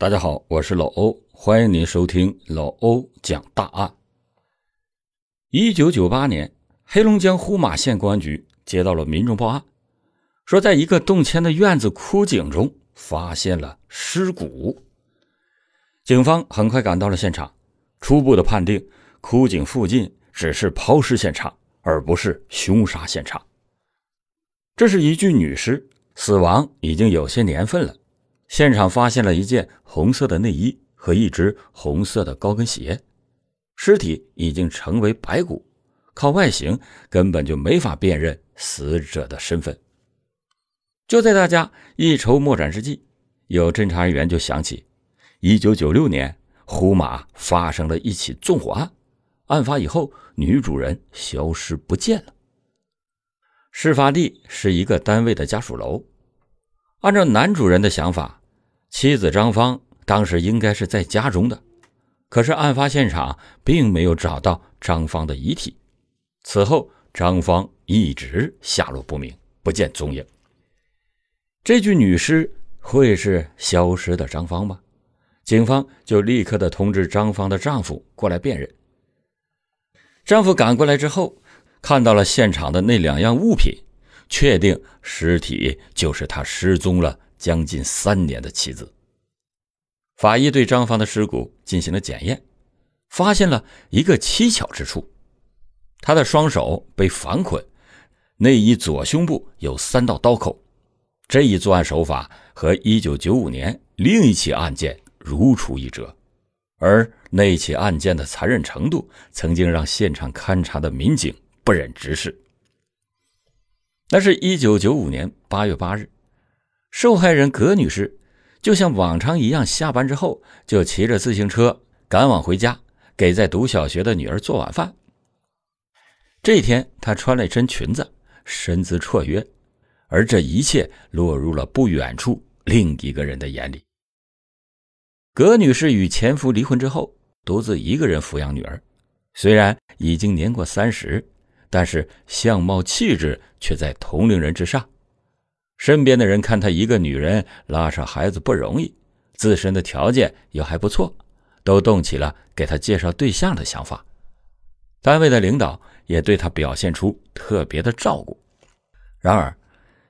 大家好，我是老欧，欢迎您收听老欧讲大案。一九九八年，黑龙江呼玛县公安局接到了民众报案，说在一个动迁的院子枯井中发现了尸骨。警方很快赶到了现场，初步的判定枯井附近只是抛尸现场，而不是凶杀现场。这是一具女尸，死亡已经有些年份了。现场发现了一件红色的内衣和一只红色的高跟鞋，尸体已经成为白骨，靠外形根本就没法辨认死者的身份。就在大家一筹莫展之际，有侦查人员就想起，一九九六年呼马发生了一起纵火案，案发以后女主人消失不见了。事发地是一个单位的家属楼，按照男主人的想法。妻子张芳当时应该是在家中的，可是案发现场并没有找到张芳的遗体。此后，张芳一直下落不明，不见踪影。这具女尸会是消失的张芳吗？警方就立刻的通知张芳的丈夫过来辨认。丈夫赶过来之后，看到了现场的那两样物品，确定尸体就是他失踪了。将近三年的妻子，法医对张芳的尸骨进行了检验，发现了一个蹊跷之处：她的双手被反捆，内衣左胸部有三道刀口。这一作案手法和1995年另一起案件如出一辙，而那起案件的残忍程度，曾经让现场勘查的民警不忍直视。那是一九九五年八月八日。受害人葛女士就像往常一样，下班之后就骑着自行车赶往回家，给在读小学的女儿做晚饭。这天，她穿了一身裙子，身姿绰约，而这一切落入了不远处另一个人的眼里。葛女士与前夫离婚之后，独自一个人抚养女儿，虽然已经年过三十，但是相貌气质却在同龄人之上。身边的人看她一个女人拉扯孩子不容易，自身的条件又还不错，都动起了给她介绍对象的想法。单位的领导也对她表现出特别的照顾。然而，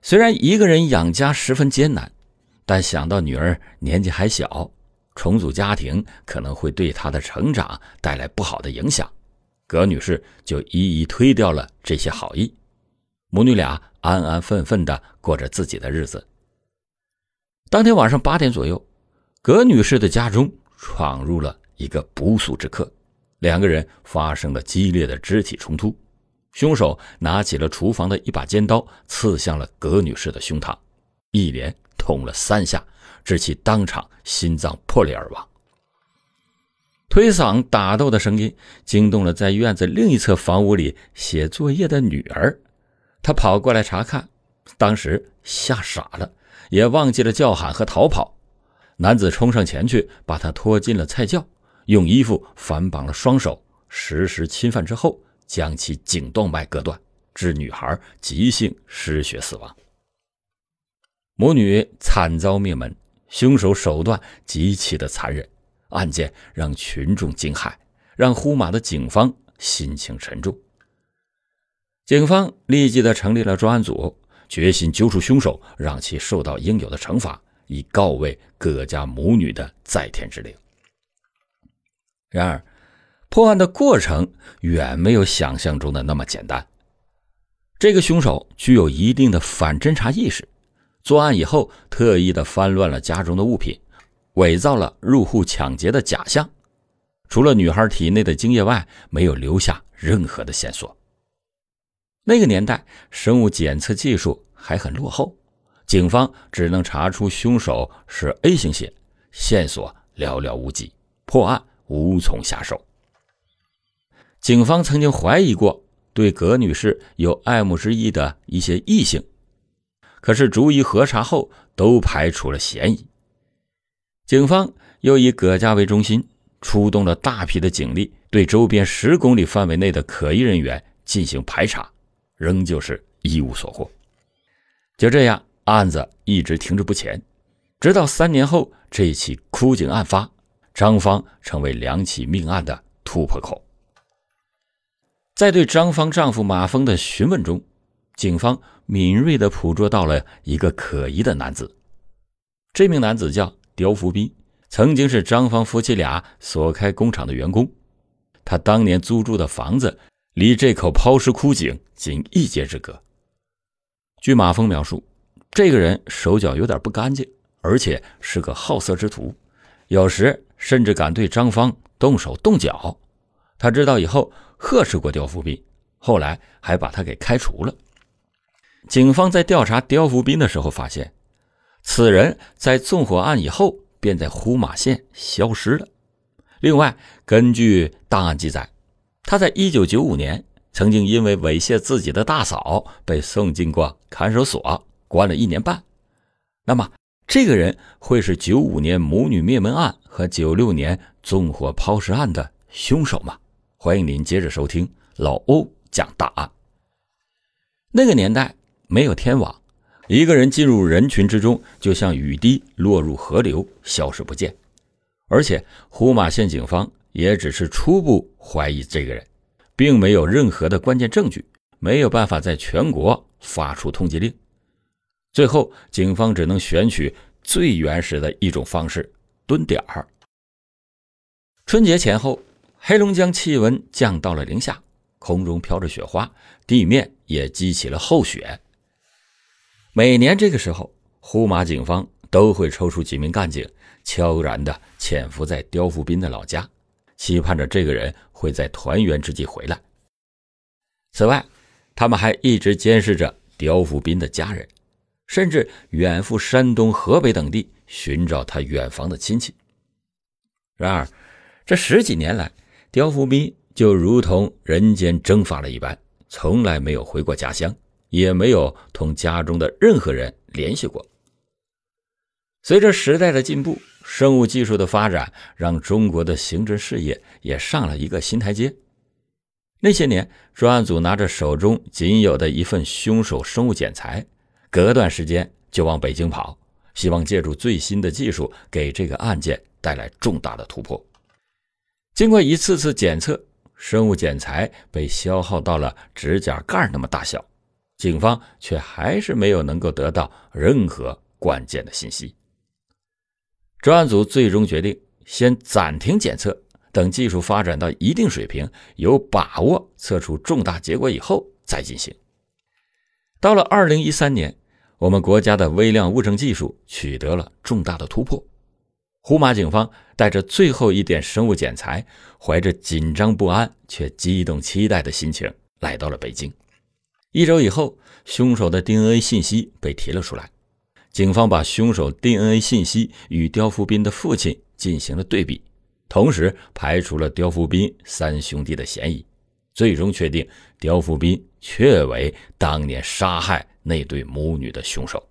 虽然一个人养家十分艰难，但想到女儿年纪还小，重组家庭可能会对她的成长带来不好的影响，葛女士就一一推掉了这些好意。母女俩安安分分的过着自己的日子。当天晚上八点左右，葛女士的家中闯入了一个不速之客，两个人发生了激烈的肢体冲突。凶手拿起了厨房的一把尖刀，刺向了葛女士的胸膛，一连捅了三下，致其当场心脏破裂而亡。推搡打斗的声音惊动了在院子另一侧房屋里写作业的女儿。他跑过来查看，当时吓傻了，也忘记了叫喊和逃跑。男子冲上前去，把他拖进了菜窖，用衣服反绑了双手，实施侵犯之后，将其颈动脉割断，致女孩急性失血死亡。母女惨遭灭门，凶手手段极其的残忍，案件让群众惊骇，让呼玛的警方心情沉重。警方立即的成立了专案组，决心揪出凶手，让其受到应有的惩罚，以告慰各家母女的在天之灵。然而，破案的过程远没有想象中的那么简单。这个凶手具有一定的反侦查意识，作案以后特意的翻乱了家中的物品，伪造了入户抢劫的假象，除了女孩体内的精液外，没有留下任何的线索。那个年代，生物检测技术还很落后，警方只能查出凶手是 A 型血，线索寥寥无几，破案无从下手。警方曾经怀疑过对葛女士有爱慕之意的一些异性，可是逐一核查后都排除了嫌疑。警方又以葛家为中心，出动了大批的警力，对周边十公里范围内的可疑人员进行排查。仍旧是一无所获，就这样，案子一直停滞不前。直到三年后，这起枯井案发，张芳成为两起命案的突破口。在对张芳丈夫马峰的询问中，警方敏锐地捕捉到了一个可疑的男子。这名男子叫刁福斌，曾经是张芳夫妻俩所开工厂的员工。他当年租住的房子离这口抛尸枯井仅一街之隔。据马峰描述，这个人手脚有点不干净。而且是个好色之徒，有时甚至敢对张芳动手动脚。他知道以后呵斥过刁福斌，后来还把他给开除了。警方在调查刁福斌的时候发现，此人在纵火案以后便在呼玛县消失了。另外，根据档案记载，他在1995年曾经因为猥亵自己的大嫂被送进过看守所，关了一年半。那么，这个人会是九五年母女灭门案和九六年纵火抛尸案的凶手吗？欢迎您接着收听老欧讲大案。那个年代没有天网，一个人进入人群之中，就像雨滴落入河流，消失不见。而且呼马县警方也只是初步怀疑这个人，并没有任何的关键证据，没有办法在全国发出通缉令。最后，警方只能选取最原始的一种方式蹲点儿。春节前后，黑龙江气温降到了零下，空中飘着雪花，地面也积起了厚雪。每年这个时候，呼玛警方都会抽出几名干警，悄然地潜伏在刁福斌的老家，期盼着这个人会在团圆之际回来。此外，他们还一直监视着刁福斌的家人。甚至远赴山东、河北等地寻找他远房的亲戚。然而，这十几年来，刁福斌就如同人间蒸发了一般，从来没有回过家乡，也没有同家中的任何人联系过。随着时代的进步，生物技术的发展，让中国的刑侦事业也上了一个新台阶。那些年，专案组拿着手中仅有的一份凶手生物检材。隔段时间就往北京跑，希望借助最新的技术给这个案件带来重大的突破。经过一次次检测，生物检材被消耗到了指甲盖那么大小，警方却还是没有能够得到任何关键的信息。专案组最终决定先暂停检测，等技术发展到一定水平，有把握测出重大结果以后再进行。到了二零一三年，我们国家的微量物证技术取得了重大的突破。胡马警方带着最后一点生物检材，怀着紧张不安却激动期待的心情来到了北京。一周以后，凶手的 DNA 信息被提了出来。警方把凶手 DNA 信息与刁福斌的父亲进行了对比，同时排除了刁福斌三兄弟的嫌疑。最终确定，刁福斌确为当年杀害那对母女的凶手。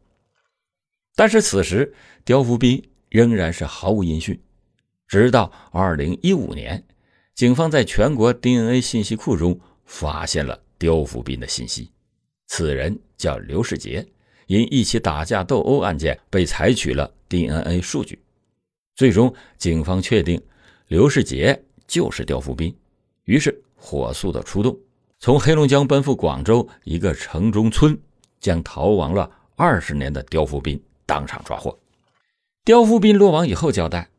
但是此时，刁福斌仍然是毫无音讯。直到二零一五年，警方在全国 DNA 信息库中发现了刁福斌的信息。此人叫刘世杰，因一起打架斗殴案件被采取了 DNA 数据。最终，警方确定刘世杰就是刁福斌。于是。火速的出动，从黑龙江奔赴广州一个城中村，将逃亡了二十年的刁福斌当场抓获。刁福斌落网以后交代，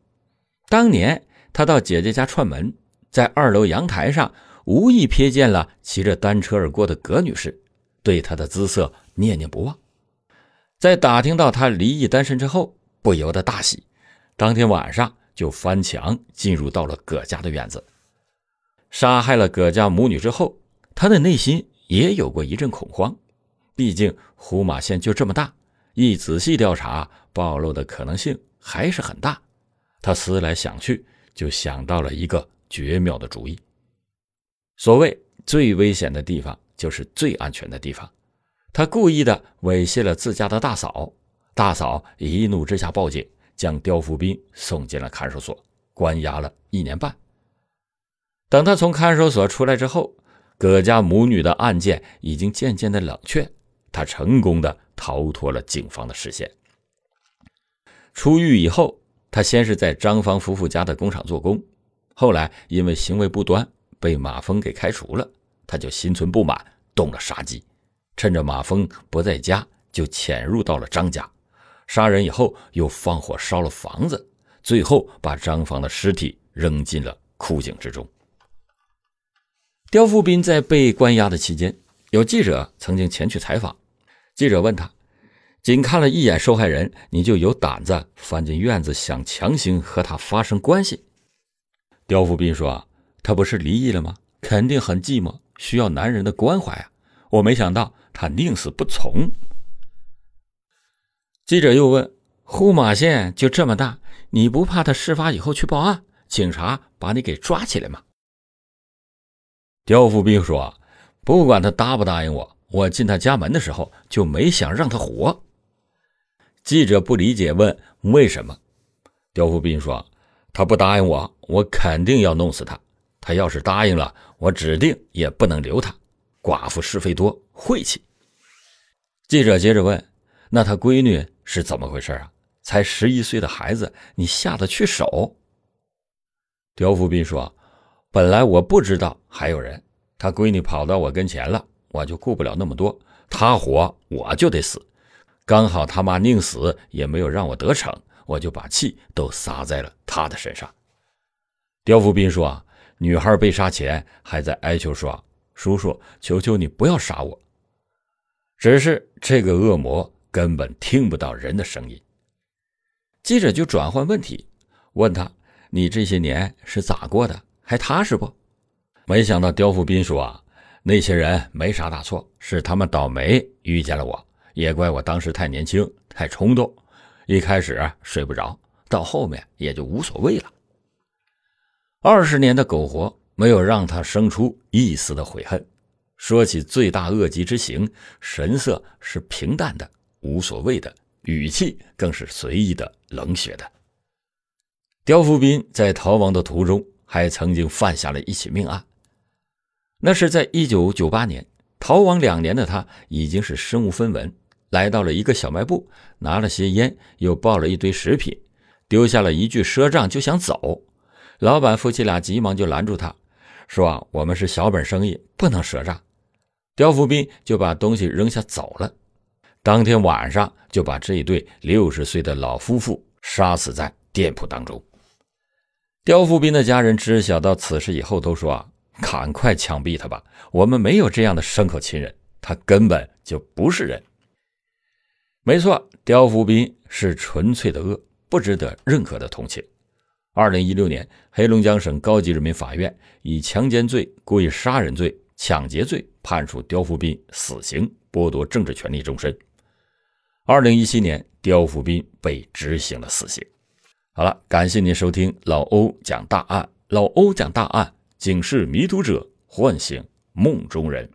当年他到姐姐家串门，在二楼阳台上无意瞥见了骑着单车而过的葛女士，对她的姿色念念不忘。在打听到她离异单身之后，不由得大喜，当天晚上就翻墙进入到了葛家的院子。杀害了葛家母女之后，他的内心也有过一阵恐慌。毕竟胡马县就这么大，一仔细调查，暴露的可能性还是很大。他思来想去，就想到了一个绝妙的主意。所谓最危险的地方，就是最安全的地方。他故意的猥亵了自家的大嫂，大嫂一怒之下报警，将刁福斌送进了看守所，关押了一年半。等他从看守所出来之后，葛家母女的案件已经渐渐的冷却，他成功的逃脱了警方的视线。出狱以后，他先是在张芳夫妇家的工厂做工，后来因为行为不端被马峰给开除了，他就心存不满，动了杀机，趁着马峰不在家，就潜入到了张家，杀人以后又放火烧了房子，最后把张芳的尸体扔进了枯井之中。刁富斌在被关押的期间，有记者曾经前去采访，记者问他。仅看了一眼受害人，你就有胆子翻进院子，想强行和他发生关系？刁富斌说：“他不是离异了吗？肯定很寂寞，需要男人的关怀啊！我没想到他宁死不从。”记者又问：“呼马县就这么大，你不怕他事发以后去报案，警察把你给抓起来吗？”刁富斌说：“不管他答不答应我，我进他家门的时候就没想让他活。”记者不理解，问：“为什么？”刁富斌说：“他不答应我，我肯定要弄死他。他要是答应了，我指定也不能留他。寡妇是非多，晦气。”记者接着问：“那他闺女是怎么回事啊？才十一岁的孩子，你下得去手？”刁富斌说：“本来我不知道还有人，他闺女跑到我跟前了，我就顾不了那么多。他活，我就得死。”刚好他妈宁死也没有让我得逞，我就把气都撒在了他的身上。刁富斌说：“女孩被杀前还在哀求说：‘叔叔，求求你不要杀我。’只是这个恶魔根本听不到人的声音。”记者就转换问题，问他：“你这些年是咋过的？还踏实不？”没想到刁富斌说：“啊，那些人没啥大错，是他们倒霉遇见了我。”也怪我当时太年轻、太冲动，一开始睡不着，到后面也就无所谓了。二十年的苟活没有让他生出一丝的悔恨。说起罪大恶极之行，神色是平淡的、无所谓的，语气更是随意的、冷血的。刁富斌在逃亡的途中，还曾经犯下了一起命案。那是在一九九八年，逃亡两年的他已经是身无分文。来到了一个小卖部，拿了些烟，又抱了一堆食品，丢下了一句赊账就想走。老板夫妻俩急忙就拦住他，说啊：“我们是小本生意，不能赊账。”刁富斌就把东西扔下走了。当天晚上就把这一对六十岁的老夫妇杀死在店铺当中。刁富斌的家人知晓到此事以后，都说：“啊，赶快枪毙他吧！我们没有这样的牲口亲人，他根本就不是人。”没错，刁富斌是纯粹的恶，不值得任何的同情。二零一六年，黑龙江省高级人民法院以强奸罪、故意杀人罪、抢劫罪判处刁富斌死刑，剥夺政治权利终身。二零一七年，刁富斌被执行了死刑。好了，感谢您收听老欧讲大案，老欧讲大案，警示迷途者，唤醒梦中人。